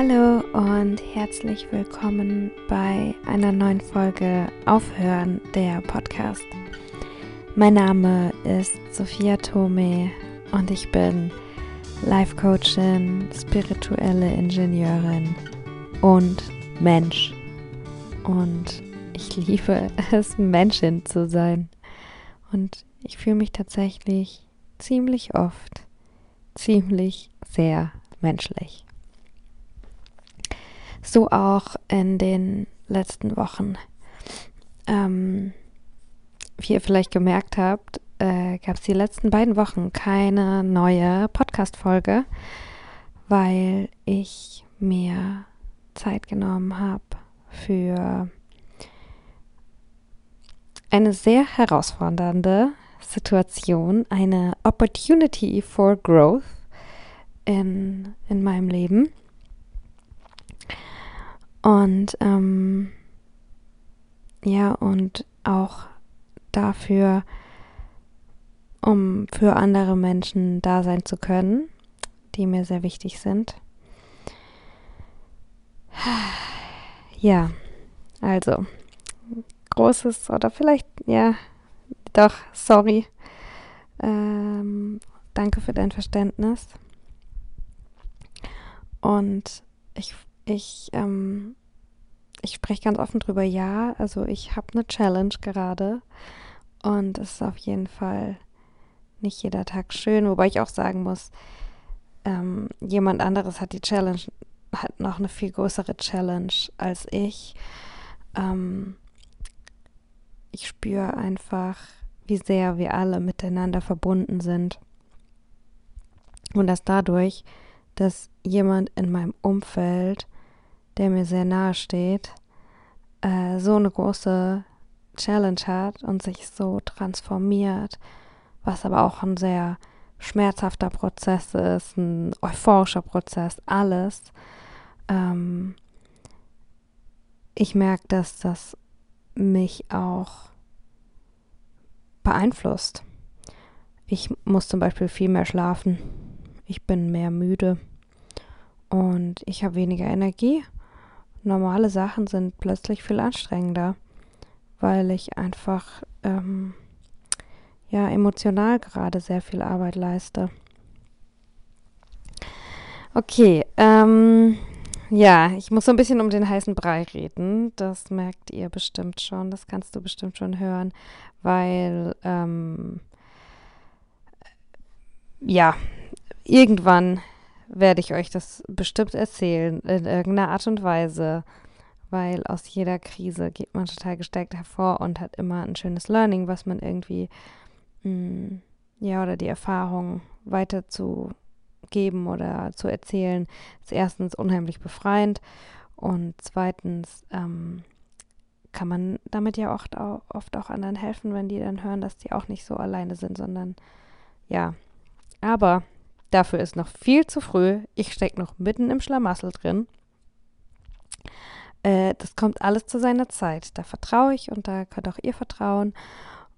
Hallo und herzlich willkommen bei einer neuen Folge Aufhören der Podcast. Mein Name ist Sophia Tome und ich bin Life Coachin, spirituelle Ingenieurin und Mensch. Und ich liebe es, Menschin zu sein. Und ich fühle mich tatsächlich ziemlich oft ziemlich sehr menschlich. So auch in den letzten Wochen. Ähm, wie ihr vielleicht gemerkt habt, äh, gab es die letzten beiden Wochen keine neue Podcast-Folge, weil ich mir Zeit genommen habe für eine sehr herausfordernde Situation, eine Opportunity for Growth in, in meinem Leben. Und ähm, ja, und auch dafür, um für andere Menschen da sein zu können, die mir sehr wichtig sind. Ja, also großes oder vielleicht, ja, doch, sorry. Ähm, danke für dein Verständnis. Und ich, ich, ähm, ich spreche ganz offen drüber, ja. Also ich habe eine Challenge gerade. Und es ist auf jeden Fall nicht jeder Tag schön, wobei ich auch sagen muss, ähm, jemand anderes hat die Challenge, hat noch eine viel größere Challenge als ich. Ähm, ich spüre einfach, wie sehr wir alle miteinander verbunden sind. Und dass dadurch, dass jemand in meinem Umfeld, der mir sehr nahe steht, äh, so eine große Challenge hat und sich so transformiert, was aber auch ein sehr schmerzhafter Prozess ist, ein euphorischer Prozess, alles. Ähm, ich merke, dass das mich auch beeinflusst. Ich muss zum Beispiel viel mehr schlafen. Ich bin mehr müde und ich habe weniger Energie. Normale Sachen sind plötzlich viel anstrengender, weil ich einfach ähm, ja emotional gerade sehr viel Arbeit leiste. Okay, ähm, ja, ich muss so ein bisschen um den heißen Brei reden. Das merkt ihr bestimmt schon. Das kannst du bestimmt schon hören, weil ähm, ja, irgendwann werde ich euch das bestimmt erzählen, in irgendeiner Art und Weise, weil aus jeder Krise geht man total gestärkt hervor und hat immer ein schönes Learning, was man irgendwie, mh, mm, ja, oder die Erfahrung weiterzugeben oder zu erzählen, ist erstens unheimlich befreiend und zweitens ähm, kann man damit ja oft auch, oft auch anderen helfen, wenn die dann hören, dass die auch nicht so alleine sind, sondern ja. Aber dafür ist noch viel zu früh. Ich stecke noch mitten im Schlamassel drin. Äh, das kommt alles zu seiner Zeit. Da vertraue ich und da könnt auch ihr vertrauen.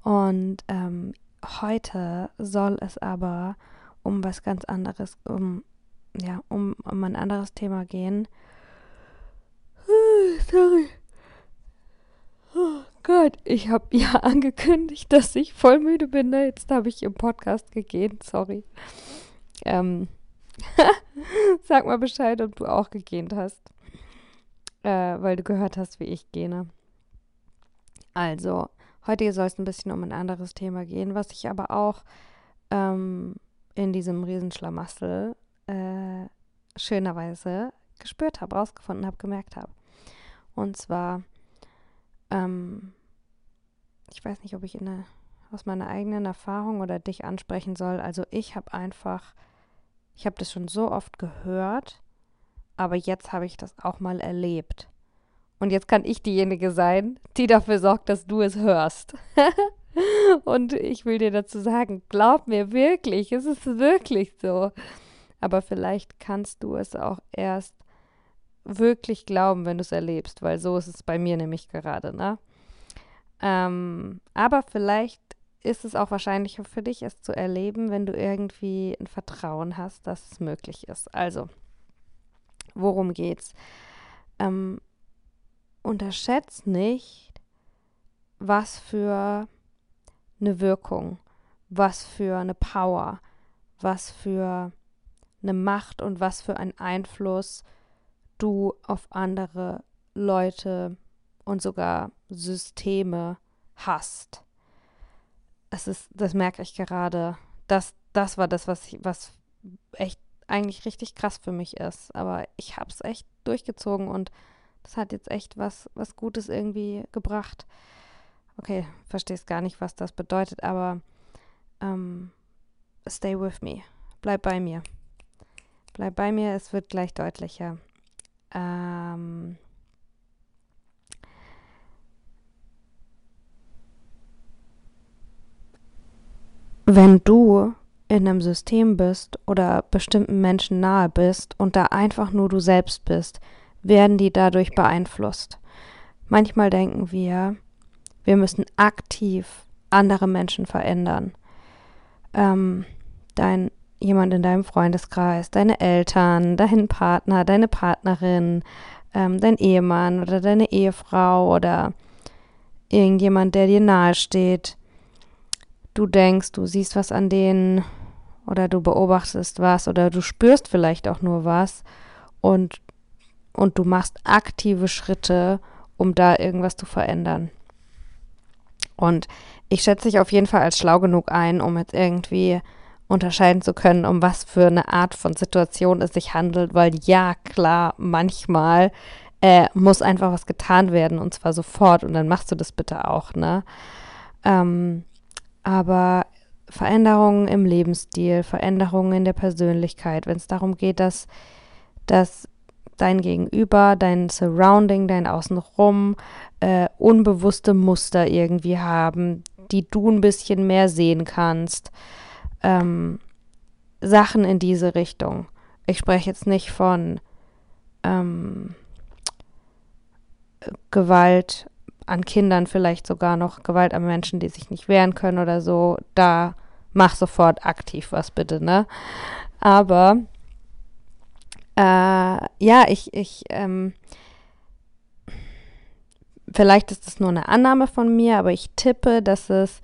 Und ähm, heute soll es aber um was ganz anderes, um ja, um, um ein anderes Thema gehen. Sorry. Oh Gott, ich habe ja angekündigt, dass ich voll müde bin. Ne? Jetzt habe ich im Podcast gegähnt, sorry. Ähm, sag mal Bescheid, ob du auch gegähnt hast. Äh, weil du gehört hast, wie ich gähne. Also, heute soll es ein bisschen um ein anderes Thema gehen, was ich aber auch ähm, in diesem Riesenschlamassel äh, schönerweise gespürt habe, rausgefunden habe, gemerkt habe. Und zwar ähm, ich weiß nicht, ob ich eine, aus meiner eigenen Erfahrung oder dich ansprechen soll. Also ich habe einfach, ich habe das schon so oft gehört, aber jetzt habe ich das auch mal erlebt. Und jetzt kann ich diejenige sein, die dafür sorgt, dass du es hörst. Und ich will dir dazu sagen, glaub mir wirklich, es ist wirklich so. Aber vielleicht kannst du es auch erst wirklich glauben, wenn du es erlebst, weil so ist es bei mir nämlich gerade, ne? Ähm, aber vielleicht ist es auch wahrscheinlicher für dich, es zu erleben, wenn du irgendwie ein Vertrauen hast, dass es möglich ist. Also, worum geht's? Ähm, unterschätzt nicht, was für eine Wirkung, was für eine Power, was für eine Macht und was für einen Einfluss du auf andere Leute und sogar Systeme hast. Es ist, das merke ich gerade. Das, das war das, was, was echt eigentlich richtig krass für mich ist. Aber ich habe es echt durchgezogen und das hat jetzt echt was, was Gutes irgendwie gebracht. Okay, verstehst gar nicht, was das bedeutet, aber ähm, stay with me. Bleib bei mir. Bleib bei mir, es wird gleich deutlicher. Ähm, wenn du in einem System bist oder bestimmten Menschen nahe bist und da einfach nur du selbst bist, werden die dadurch beeinflusst. Manchmal denken wir, wir müssen aktiv andere Menschen verändern. Ähm, dein jemand in deinem Freundeskreis, deine Eltern, dein Partner, deine Partnerin, ähm, dein Ehemann oder deine Ehefrau oder irgendjemand, der dir nahesteht. Du denkst, du siehst was an denen oder du beobachtest was oder du spürst vielleicht auch nur was und, und du machst aktive Schritte, um da irgendwas zu verändern. Und ich schätze dich auf jeden Fall als schlau genug ein, um jetzt irgendwie unterscheiden zu können, um was für eine Art von Situation es sich handelt, weil ja, klar, manchmal äh, muss einfach was getan werden und zwar sofort und dann machst du das bitte auch, ne? Ähm, aber Veränderungen im Lebensstil, Veränderungen in der Persönlichkeit, wenn es darum geht, dass, dass dein Gegenüber, dein Surrounding, dein Außenrum äh, unbewusste Muster irgendwie haben, die du ein bisschen mehr sehen kannst ähm, Sachen in diese Richtung. Ich spreche jetzt nicht von ähm, Gewalt an Kindern, vielleicht sogar noch Gewalt an Menschen, die sich nicht wehren können oder so. Da mach sofort aktiv was bitte, ne? Aber äh, ja, ich, ich, ähm, vielleicht ist es nur eine Annahme von mir, aber ich tippe, dass es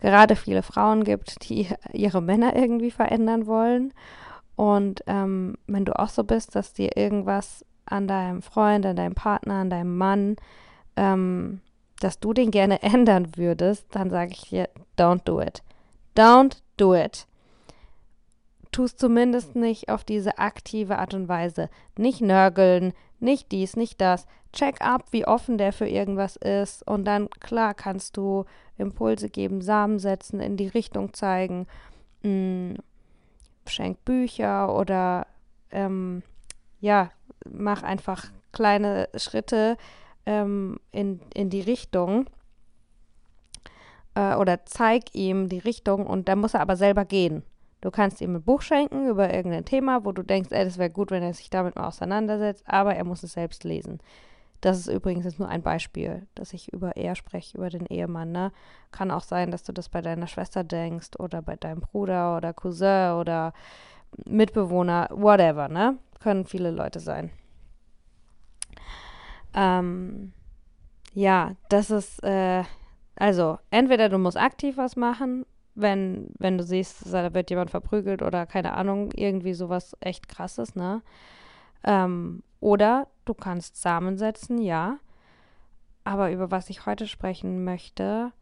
gerade viele Frauen gibt, die ihre Männer irgendwie verändern wollen. Und ähm, wenn du auch so bist, dass dir irgendwas an deinem Freund, an deinem Partner, an deinem Mann, ähm, dass du den gerne ändern würdest, dann sage ich dir, don't do it. Don't do it. Tu es zumindest nicht auf diese aktive Art und Weise. Nicht nörgeln, nicht dies, nicht das. Check ab, wie offen der für irgendwas ist. Und dann, klar, kannst du Impulse geben, Samen setzen, in die Richtung zeigen. Mh, mm, schenk Bücher oder ähm, ja, mach einfach kleine Schritte ähm, in, in die Richtung äh, oder zeig ihm die Richtung und da muss er aber selber gehen. Du kannst ihm ein Buch schenken über irgendein Thema, wo du denkst, ey, das wäre gut, wenn er sich damit mal auseinandersetzt, aber er muss es selbst lesen. Das ist übrigens jetzt nur ein Beispiel, dass ich über er spreche, über den Ehemann. Ne? Kann auch sein, dass du das bei deiner Schwester denkst oder bei deinem Bruder oder Cousin oder Mitbewohner, whatever, ne? Können viele Leute sein. Ähm, ja, das ist, äh, also entweder du musst aktiv was machen, wenn, wenn du siehst, da wird jemand verprügelt oder keine Ahnung, irgendwie sowas echt krasses, ne? Ähm, oder du kannst Samen setzen, ja. Aber über was ich heute sprechen möchte,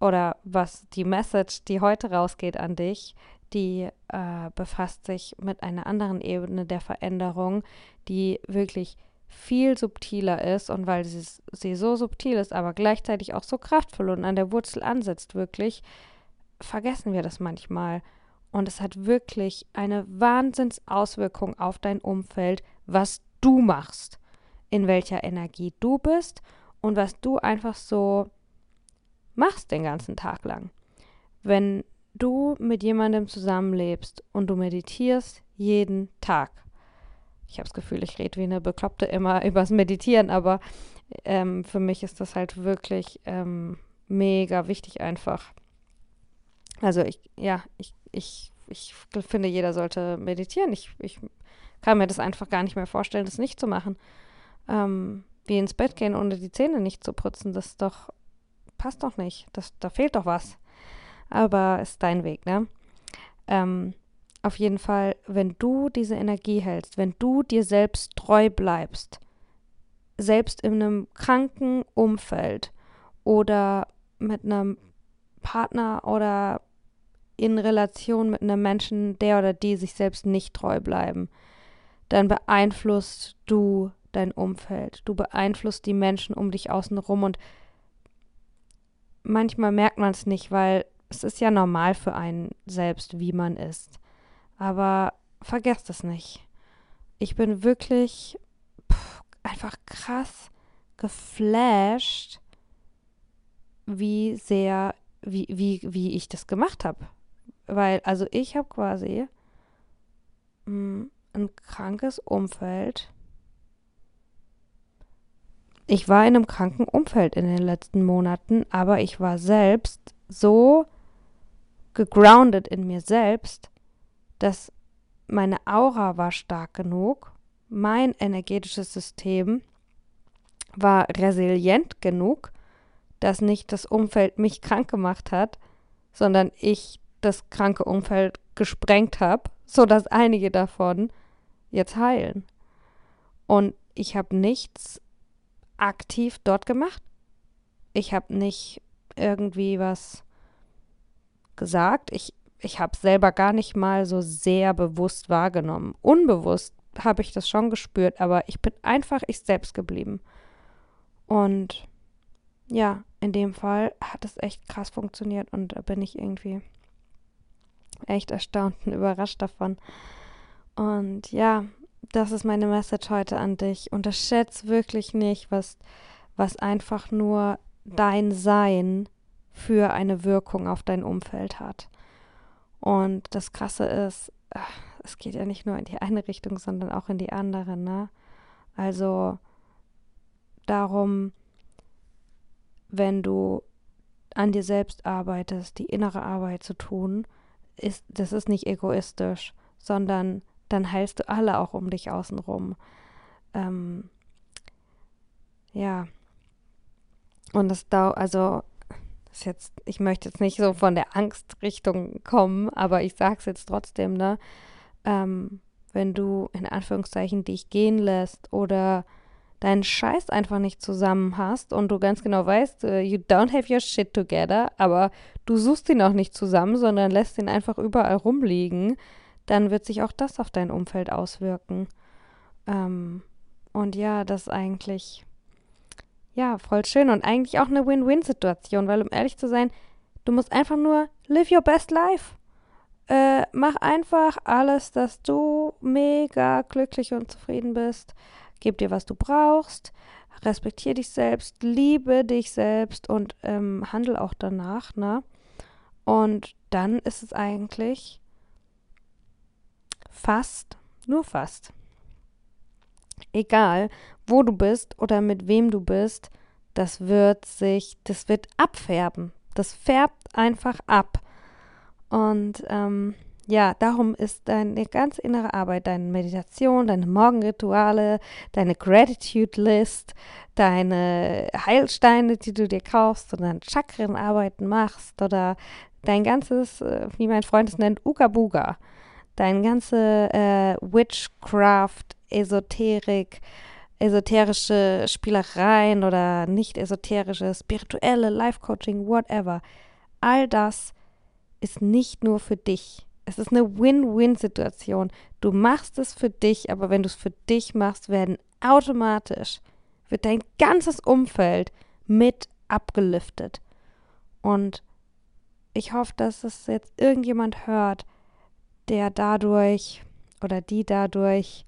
oder was die Message, die heute rausgeht an dich, die äh, befasst sich mit einer anderen Ebene der Veränderung, die wirklich viel subtiler ist und weil sie, sie so subtil ist, aber gleichzeitig auch so kraftvoll und an der Wurzel ansetzt, wirklich, vergessen wir das manchmal. Und es hat wirklich eine Wahnsinnsauswirkung auf dein Umfeld, was du machst, in welcher Energie du bist und was du einfach so machst den ganzen Tag lang. Wenn du mit jemandem zusammenlebst und du meditierst jeden Tag. Ich habe das Gefühl, ich rede wie eine Bekloppte immer übers Meditieren, aber ähm, für mich ist das halt wirklich ähm, mega wichtig einfach. Also ich, ja, ich, ich ich finde, jeder sollte meditieren. Ich, ich kann mir das einfach gar nicht mehr vorstellen, das nicht zu machen. Ähm, wie ins Bett gehen, ohne die Zähne nicht zu putzen, das doch, passt doch nicht. Das, da fehlt doch was. Aber ist dein Weg, ne? Ähm, auf jeden Fall, wenn du diese Energie hältst, wenn du dir selbst treu bleibst, selbst in einem kranken Umfeld oder mit einem Partner oder in Relation mit einem Menschen, der oder die sich selbst nicht treu bleiben, dann beeinflusst du dein Umfeld. Du beeinflusst die Menschen um dich außen rum und manchmal merkt man es nicht, weil es ist ja normal für einen selbst, wie man ist. Aber vergesst es nicht. Ich bin wirklich pff, einfach krass geflasht, wie sehr, wie, wie, wie ich das gemacht habe. Weil, also ich habe quasi mh, hm, ein krankes Umfeld. Ich war in einem kranken Umfeld in den letzten Monaten, aber ich war selbst so gegroundet in mir selbst, dass meine Aura war stark genug, mein energetisches System war resilient genug, dass nicht das Umfeld mich krank gemacht hat, sondern ich das kranke Umfeld gesprengt habe, sodass einige davon jetzt heilen. Und ich habe nichts aktiv dort gemacht. Ich habe nicht irgendwie was gesagt. Ich, ich habe selber gar nicht mal so sehr bewusst wahrgenommen. Unbewusst habe ich das schon gespürt, aber ich bin einfach ich selbst geblieben. Und ja, in dem Fall hat es echt krass funktioniert und da bin ich irgendwie echt erstaunt und überrascht davon. Und ja, das ist meine Message heute an dich. Unterschätz wirklich nicht, was, was einfach nur dein Sein für eine Wirkung auf dein Umfeld hat. Und das Krasse ist, es geht ja nicht nur in die eine Richtung, sondern auch in die andere. Ne? Also darum, wenn du an dir selbst arbeitest, die innere Arbeit zu tun, ist, das ist nicht egoistisch, sondern dann heilst du alle auch um dich außenrum. Ähm, ja. Und das dauert, also jetzt, ich möchte jetzt nicht so von der Angstrichtung kommen, aber ich sage es jetzt trotzdem, ne? Ähm, wenn du in Anführungszeichen dich gehen lässt oder deinen Scheiß einfach nicht zusammen hast und du ganz genau weißt, uh, you don't have your shit together, aber du suchst ihn auch nicht zusammen, sondern lässt ihn einfach überall rumliegen, dann wird sich auch das auf dein Umfeld auswirken. Ähm, und ja, das ist eigentlich ja, voll schön und eigentlich auch eine Win-Win-Situation, weil um ehrlich zu sein, du musst einfach nur live your best life. Äh, mach einfach alles, dass du mega glücklich und zufrieden bist. Gib dir, was du brauchst. Respektiere dich selbst, liebe dich selbst und ähm, handel auch danach, ne? Und dann ist es eigentlich fast, nur fast, egal, wo du bist oder mit wem du bist, das wird sich, das wird abfärben. Das färbt einfach ab. Und ähm, ja, darum ist deine ganz innere Arbeit, deine Meditation, deine Morgenrituale, deine Gratitude List, deine Heilsteine, die du dir kaufst und dann Chakrenarbeiten machst oder dein ganzes, äh, wie mein Freund es nennt, Uga Buga, dein ganze äh, Witchcraft, Esoterik, esoterische Spielereien oder nicht esoterische, spirituelle Life-Coaching, whatever. All das ist nicht nur für dich. Es ist eine Win-Win-Situation. Du machst es für dich, aber wenn du es für dich machst, werden automatisch, wird dein ganzes Umfeld mit abgeliftet. Und ich hoffe, dass es jetzt irgendjemand hört, der dadurch oder die dadurch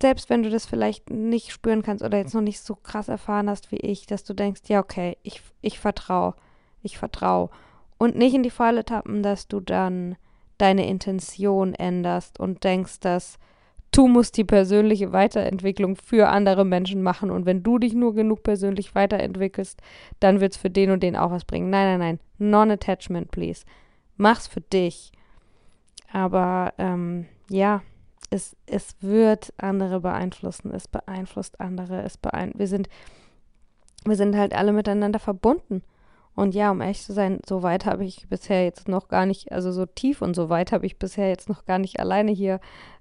selbst wenn du das vielleicht nicht spüren kannst oder jetzt noch nicht so krass erfahren hast wie ich, dass du denkst, ja, okay, ich, ich vertraue, ich vertraue. Und nicht in die Falle tappen, dass du dann deine Intention änderst und denkst, dass du musst die persönliche Weiterentwicklung für andere Menschen machen und wenn du dich nur genug persönlich weiterentwickelst, dann wird es für den und den auch was bringen. Nein, nein, nein. Non-attachment, please. Mach's für dich. Aber ähm, ja, es, es wird andere beeinflussen. Es beeinflusst andere. Es beein wir, sind, wir sind halt alle miteinander verbunden. Und ja, um ehrlich zu sein, so weit habe ich bisher jetzt noch gar nicht, also so tief und so weit habe ich bisher jetzt noch gar nicht alleine hier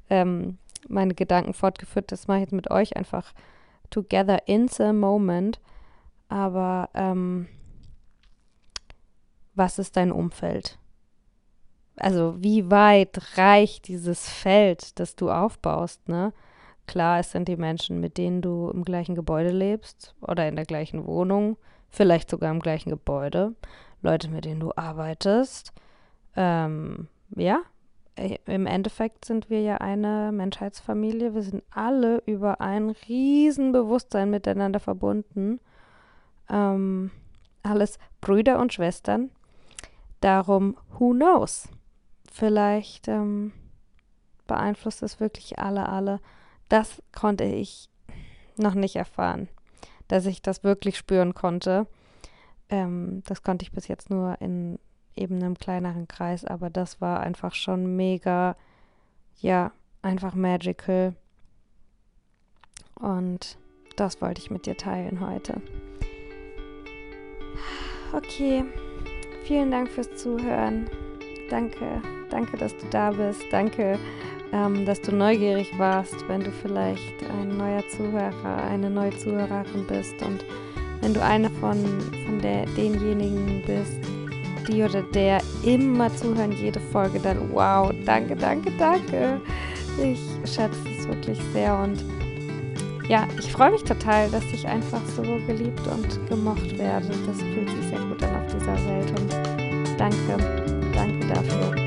ähm, meine Gedanken fortgeführt. Das mache ich jetzt mit euch einfach together in the moment. Aber ähm, was ist dein Umfeld? Also wie weit reicht dieses Feld, das du aufbaust, ne? Klar, es sind die Menschen, mit denen du im gleichen Gebäude lebst oder in der gleichen Wohnung, vielleicht sogar im gleichen Gebäude, Leute, mit denen du arbeitest. Ähm, ja, im Endeffekt sind wir ja eine Menschheitsfamilie. Wir sind alle über ein Riesenbewusstsein miteinander verbunden. Ähm, alles Brüder und Schwestern. Darum, who knows? Vielleicht ähm, beeinflusst es wirklich alle, alle. Das konnte ich noch nicht erfahren, dass ich das wirklich spüren konnte. Ähm, das konnte ich bis jetzt nur in eben einem kleineren Kreis, aber das war einfach schon mega, ja, einfach magical. Und das wollte ich mit dir teilen heute. Okay, vielen Dank fürs Zuhören. Danke, danke, dass du da bist. Danke, ähm, dass du neugierig warst, wenn du vielleicht ein neuer Zuhörer, eine neue Zuhörerin bist und wenn du eine von, von der, denjenigen bist, die oder der immer zuhören, jede Folge, dann wow, danke, danke, danke. Ich schätze es wirklich sehr und ja, ich freue mich total, dass ich einfach so geliebt und gemocht werde. Das fühlt sich sehr gut an auf dieser Welt und danke, danke dafür.